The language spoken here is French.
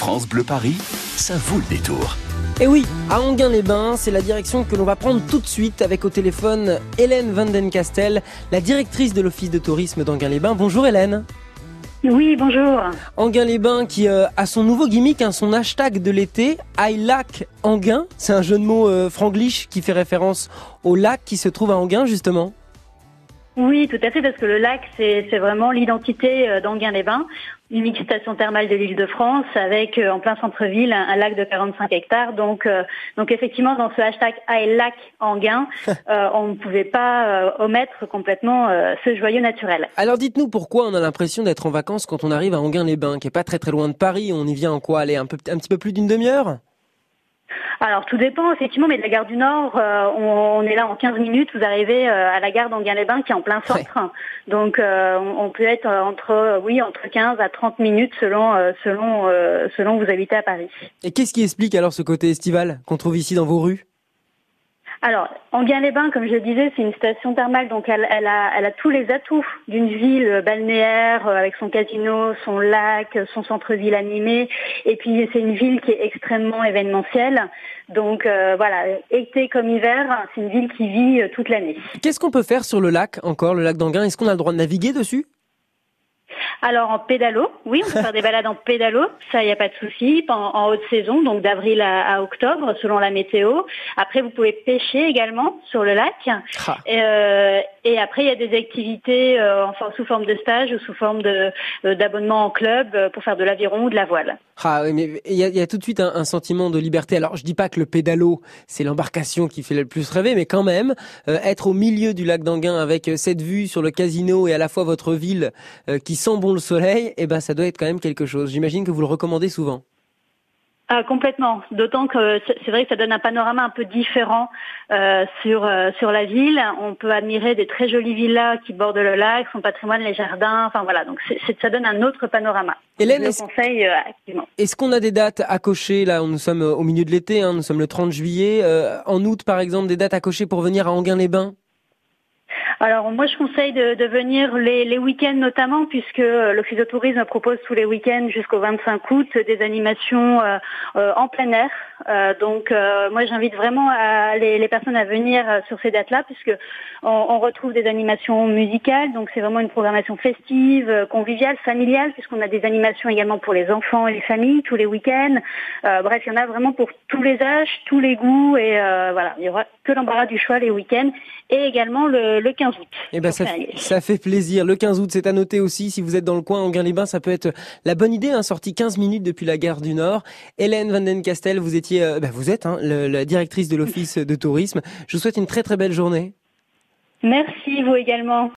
France Bleu Paris, ça vaut le détour. Et oui, à Anguin-les-Bains, c'est la direction que l'on va prendre tout de suite avec au téléphone Hélène Vandencastel, la directrice de l'Office de tourisme d'Anguin-les-Bains. Bonjour Hélène. Oui, bonjour. Anguin-les-Bains qui euh, a son nouveau gimmick, hein, son hashtag de l'été, I like Anguin. C'est un jeu de mots euh, franglish qui fait référence au lac qui se trouve à Anguin justement. Oui, tout à fait, parce que le lac, c'est vraiment l'identité euh, d'Anguin-les-Bains, une station thermale de l'île de France avec euh, en plein centre-ville un, lac de 45 hectares. Donc, euh, donc effectivement, dans ce hashtag lac Anguin, on ne pouvait pas omettre complètement ce joyeux naturel. Alors dites-nous pourquoi on a l'impression d'être en vacances quand on arrive à Anguin-les-Bains, qui est pas très très loin de Paris. On y vient en quoi Aller un, peu, un petit peu plus d'une demi-heure? Alors tout dépend effectivement, mais de la gare du Nord, euh, on, est là en 15 minutes, vous arrivez euh, à la gare d'Anguin-les-Bains qui est en plein centre. Donc euh, on, peut être entre oui entre 15 à 30 minutes selon selon selon où vous habitez à Paris. Et qu'est-ce qui explique alors ce côté estival qu'on trouve ici dans vos rues? Alors, Anguin-les-Bains, comme je le disais, c'est une station thermale, donc elle, a, tous les atouts d'une ville balnéaire, euh, avec son casino, son lac, son centre-ville animé, et puis c'est une ville qui est extrêmement événementielle. Donc euh, voilà, été comme hiver, c'est une ville qui vit euh, toute l'année. Qu'est-ce qu'on peut faire sur le lac encore, le lac d'Anguin? Est-ce qu'on a le droit de naviguer dessus? Alors en pédalo, oui, on peut faire des balades en pédalo, ça il n'y a pas de souci, en, haute saison, donc d'avril à, octobre selon la météo. Après vous pouvez pêcher également sur le lac. Ah. Euh, et, après il y a des activités euh, sous forme de stage ou sous forme euh, d'abonnement en club pour faire de l'aviron ou de la voile. Ah oui, mais il y a, tout de suite un, sentiment de liberté. Alors je dis pas que le pédalo c'est l'embarcation qui fait le plus rêver, mais quand même être au milieu du lac d'Anguin avec cette vue sur le casino et à la fois votre ville qui sent le soleil, eh ben ça doit être quand même quelque chose. J'imagine que vous le recommandez souvent. Ah, complètement. D'autant que c'est vrai que ça donne un panorama un peu différent euh, sur euh, sur la ville. On peut admirer des très jolies villas qui bordent le lac, son patrimoine, les jardins. Enfin voilà, donc ça donne un autre panorama. Hélène, est-ce euh, est qu'on a des dates à cocher? Là Nous sommes au milieu de l'été, hein, nous sommes le 30 juillet. en août, par exemple, des dates à cocher pour venir à Anguin-les-Bains? Alors moi je conseille de, venir les, les week-ends notamment puisque euh, l'Office de tourisme propose tous les week-ends jusqu'au 25 août des animations euh, euh, en plein air. Donc moi j'invite vraiment à les, les, personnes à venir sur ces dates-là puisque on, on, retrouve des animations musicales. Donc c'est vraiment une programmation festive, conviviale, familiale puisqu'on a des animations également pour les enfants et les familles tous les week-ends. bref, il y en a vraiment pour tous les âges, tous les goûts et voilà, il y aura que l'embarras du choix les week-ends et également le, le 15 août. Eh ben ça, ça, fait plaisir. Le 15 août, c'est à noter aussi. Si vous êtes dans le coin, en les bains ça peut être la bonne idée. Hein, sortie 15 minutes depuis la gare du Nord. Hélène Vandencastel, vous étiez, euh, ben vous êtes hein, la directrice de l'Office de tourisme. Je vous souhaite une très très belle journée. Merci, vous également.